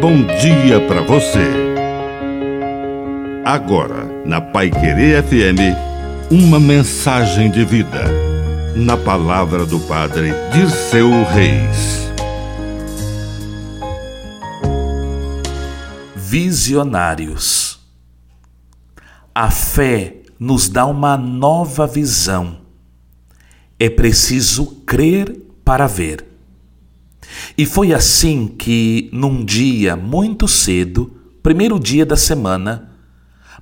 bom dia para você. Agora, na Pai Querer FM, uma mensagem de vida. Na palavra do Padre Dirceu Reis. Visionários. A fé nos dá uma nova visão. É preciso crer para ver. E foi assim que, num dia muito cedo, primeiro dia da semana,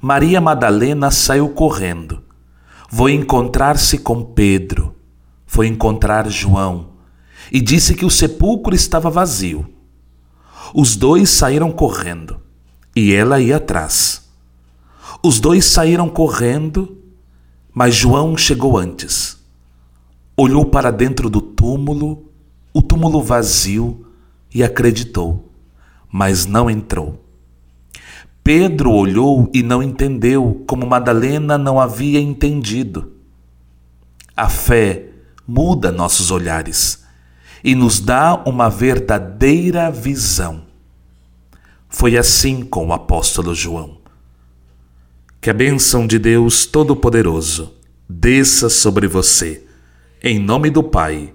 Maria Madalena saiu correndo. Foi encontrar-se com Pedro, foi encontrar João e disse que o sepulcro estava vazio. Os dois saíram correndo e ela ia atrás. Os dois saíram correndo, mas João chegou antes. Olhou para dentro do túmulo, o túmulo vazio, e acreditou, mas não entrou. Pedro olhou e não entendeu, como Madalena não havia entendido. A fé muda nossos olhares e nos dá uma verdadeira visão. Foi assim com o apóstolo João. Que a bênção de Deus Todo-Poderoso desça sobre você, em nome do Pai,